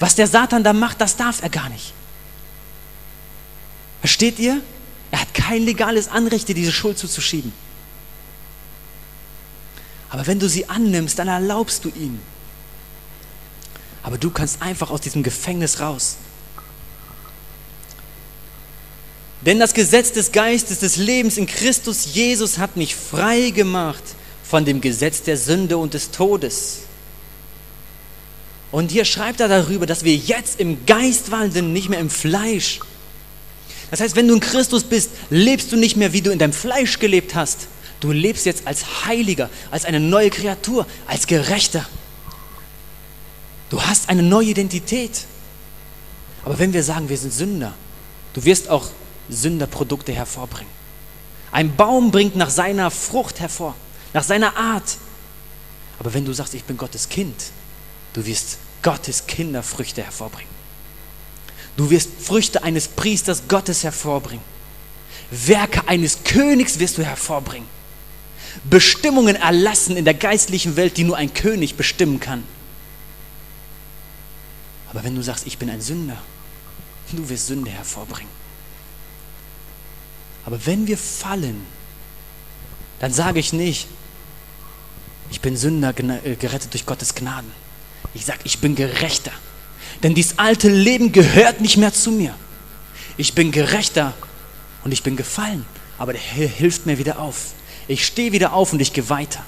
Was der Satan da macht, das darf er gar nicht. Versteht ihr? Er hat kein legales Anrecht, dir diese Schuld zuzuschieben. Aber wenn du sie annimmst, dann erlaubst du ihm. Aber du kannst einfach aus diesem Gefängnis raus. Denn das Gesetz des Geistes des Lebens in Christus Jesus hat mich frei gemacht von dem Gesetz der Sünde und des Todes. Und hier schreibt er darüber, dass wir jetzt im Geist wandeln, nicht mehr im Fleisch. Das heißt, wenn du in Christus bist, lebst du nicht mehr, wie du in deinem Fleisch gelebt hast. Du lebst jetzt als Heiliger, als eine neue Kreatur, als Gerechter. Du hast eine neue Identität. Aber wenn wir sagen, wir sind Sünder, du wirst auch Sünderprodukte hervorbringen. Ein Baum bringt nach seiner Frucht hervor, nach seiner Art. Aber wenn du sagst, ich bin Gottes Kind, du wirst Gottes Kinderfrüchte hervorbringen. Du wirst Früchte eines Priesters Gottes hervorbringen. Werke eines Königs wirst du hervorbringen. Bestimmungen erlassen in der geistlichen Welt, die nur ein König bestimmen kann. Aber wenn du sagst, ich bin ein Sünder, du wirst Sünde hervorbringen. Aber wenn wir fallen, dann sage ich nicht, ich bin Sünder äh, gerettet durch Gottes Gnaden. Ich sage, ich bin gerechter. Denn dieses alte Leben gehört nicht mehr zu mir. Ich bin gerechter und ich bin gefallen. Aber der Herr hilft mir wieder auf. Ich stehe wieder auf und ich gehe weiter.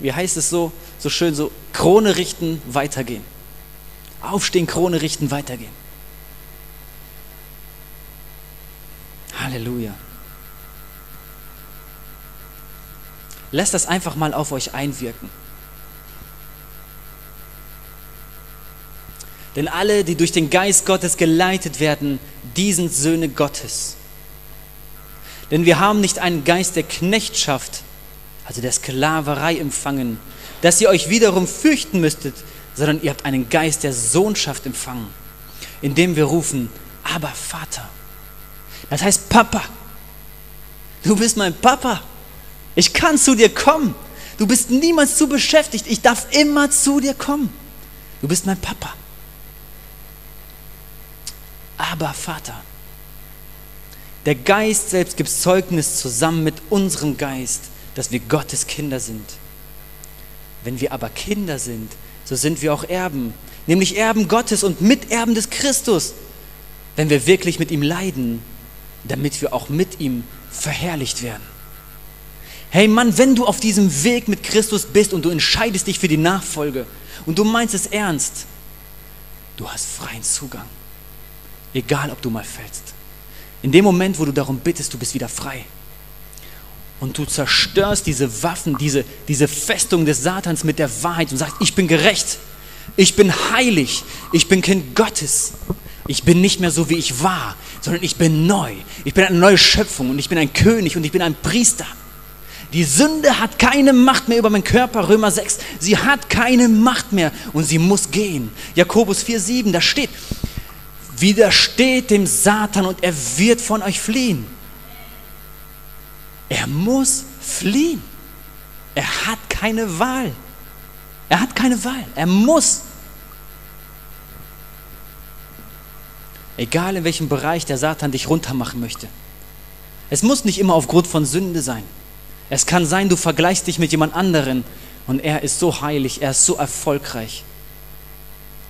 Wie heißt es so, so schön, so Krone richten, weitergehen. Aufstehen, Krone richten, weitergehen. Halleluja. Lasst das einfach mal auf euch einwirken. Denn alle, die durch den Geist Gottes geleitet werden, die sind Söhne Gottes. Denn wir haben nicht einen Geist der Knechtschaft, also der Sklaverei empfangen, dass ihr euch wiederum fürchten müsstet, sondern ihr habt einen Geist der Sohnschaft empfangen, indem wir rufen, aber Vater. Das heißt Papa. Du bist mein Papa. Ich kann zu dir kommen. Du bist niemals zu beschäftigt. Ich darf immer zu dir kommen. Du bist mein Papa. Aber Vater. Der Geist selbst gibt Zeugnis zusammen mit unserem Geist, dass wir Gottes Kinder sind. Wenn wir aber Kinder sind, so sind wir auch Erben, nämlich Erben Gottes und Miterben des Christus, wenn wir wirklich mit ihm leiden, damit wir auch mit ihm verherrlicht werden. Hey Mann, wenn du auf diesem Weg mit Christus bist und du entscheidest dich für die Nachfolge und du meinst es ernst, du hast freien Zugang. Egal, ob du mal fällst. In dem Moment, wo du darum bittest, du bist wieder frei. Und du zerstörst diese Waffen, diese, diese Festung des Satans mit der Wahrheit und sagst, ich bin gerecht, ich bin heilig, ich bin Kind Gottes. Ich bin nicht mehr so, wie ich war, sondern ich bin neu. Ich bin eine neue Schöpfung und ich bin ein König und ich bin ein Priester. Die Sünde hat keine Macht mehr über meinen Körper, Römer 6. Sie hat keine Macht mehr und sie muss gehen. Jakobus 4,7, da steht, widersteht dem Satan und er wird von euch fliehen. Er muss fliehen. Er hat keine Wahl. Er hat keine Wahl. Er muss. Egal in welchem Bereich der Satan dich runtermachen möchte. Es muss nicht immer aufgrund von Sünde sein. Es kann sein, du vergleichst dich mit jemand anderen und er ist so heilig, er ist so erfolgreich.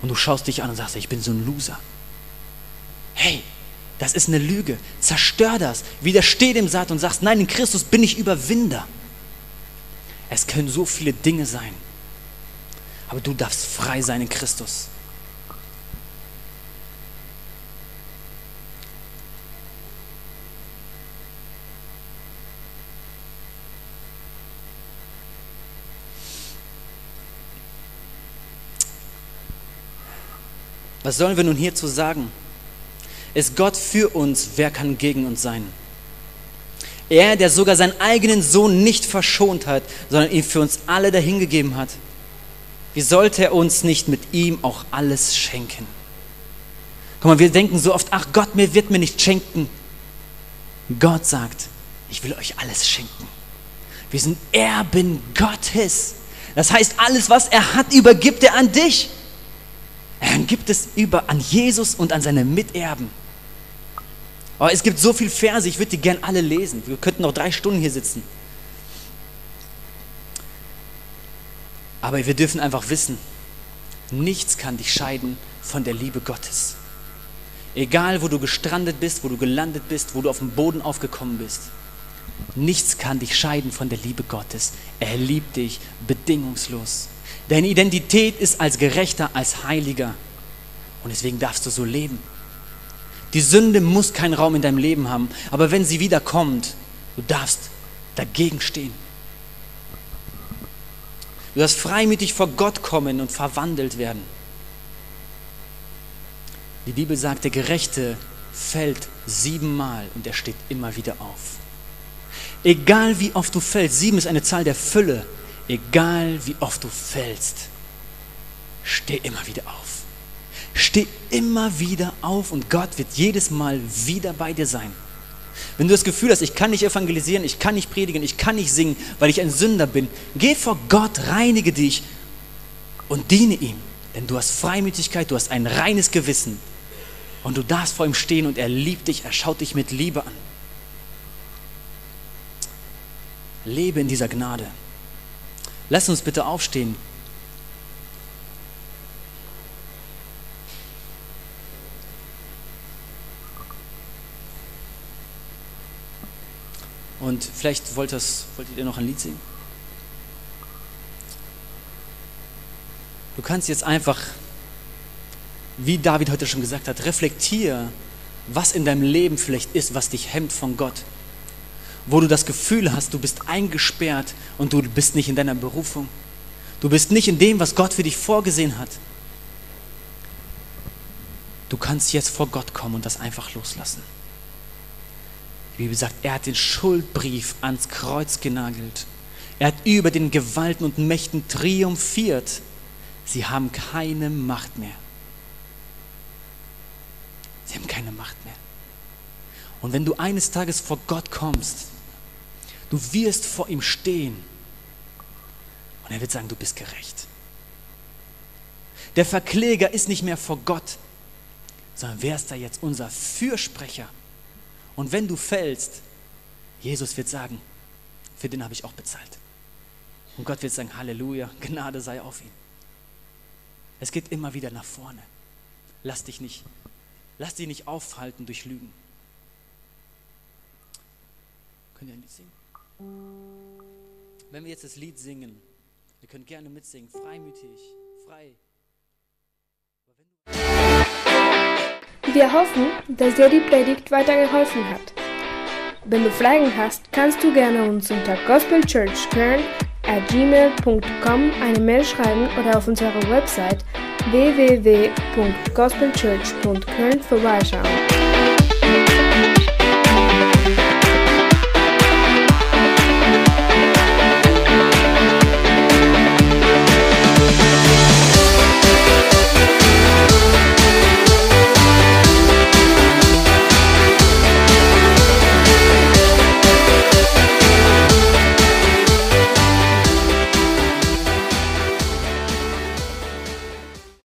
Und du schaust dich an und sagst, ich bin so ein Loser. Hey, das ist eine Lüge. Zerstör das. Widersteh dem Satan und sagst, nein, in Christus bin ich Überwinder. Es können so viele Dinge sein. Aber du darfst frei sein in Christus. Was sollen wir nun hierzu sagen? Ist Gott für uns, wer kann gegen uns sein? Er, der sogar seinen eigenen Sohn nicht verschont hat, sondern ihn für uns alle dahingegeben hat. Wie sollte er uns nicht mit ihm auch alles schenken? Guck mal, wir denken so oft, ach Gott, mir wird mir nicht schenken. Gott sagt, ich will euch alles schenken. Wir sind Erben Gottes. Das heißt, alles, was er hat, übergibt er an dich. Er gibt es über an Jesus und an seine Miterben. Aber es gibt so viele Verse, ich würde die gern alle lesen. Wir könnten noch drei Stunden hier sitzen. Aber wir dürfen einfach wissen, nichts kann dich scheiden von der Liebe Gottes. Egal, wo du gestrandet bist, wo du gelandet bist, wo du auf dem Boden aufgekommen bist. Nichts kann dich scheiden von der Liebe Gottes. Er liebt dich bedingungslos. Deine Identität ist als Gerechter, als Heiliger. Und deswegen darfst du so leben. Die Sünde muss keinen Raum in deinem Leben haben, aber wenn sie wieder kommt, du darfst dagegen stehen. Du darfst freimütig vor Gott kommen und verwandelt werden. Die Bibel sagt, der Gerechte fällt siebenmal und er steht immer wieder auf. Egal wie oft du fällst, sieben ist eine Zahl der Fülle, egal wie oft du fällst, steh immer wieder auf. Steh immer wieder auf und Gott wird jedes Mal wieder bei dir sein. Wenn du das Gefühl hast, ich kann nicht evangelisieren, ich kann nicht predigen, ich kann nicht singen, weil ich ein Sünder bin, geh vor Gott, reinige dich und diene ihm. Denn du hast Freimütigkeit, du hast ein reines Gewissen und du darfst vor ihm stehen und er liebt dich, er schaut dich mit Liebe an. Lebe in dieser Gnade. Lass uns bitte aufstehen. Und vielleicht wollt, das, wolltet ihr noch ein Lied singen? Du kannst jetzt einfach, wie David heute schon gesagt hat, reflektier, was in deinem Leben vielleicht ist, was dich hemmt von Gott wo du das Gefühl hast, du bist eingesperrt und du bist nicht in deiner Berufung. Du bist nicht in dem, was Gott für dich vorgesehen hat. Du kannst jetzt vor Gott kommen und das einfach loslassen. Die Bibel sagt, er hat den Schuldbrief ans Kreuz genagelt. Er hat über den Gewalten und Mächten triumphiert. Sie haben keine Macht mehr. Sie haben keine Macht mehr. Und wenn du eines Tages vor Gott kommst, du wirst vor ihm stehen und er wird sagen, du bist gerecht. Der Verkläger ist nicht mehr vor Gott, sondern wer ist da jetzt unser Fürsprecher? Und wenn du fällst, Jesus wird sagen, für den habe ich auch bezahlt. Und Gott wird sagen, Halleluja, Gnade sei auf ihn. Es geht immer wieder nach vorne. Lass dich nicht, lass dich nicht aufhalten durch Lügen. Könnt ihr ein Lied singen? Wenn wir jetzt das Lied singen, ihr könnt gerne mitsingen, freimütig, frei. Wir hoffen, dass dir die Predigt weitergeholfen hat. Wenn du Fragen hast, kannst du gerne uns unter gospelchurchkern at gmail.com eine Mail schreiben oder auf unserer Website www.gospelchurch.köln vorbeischauen.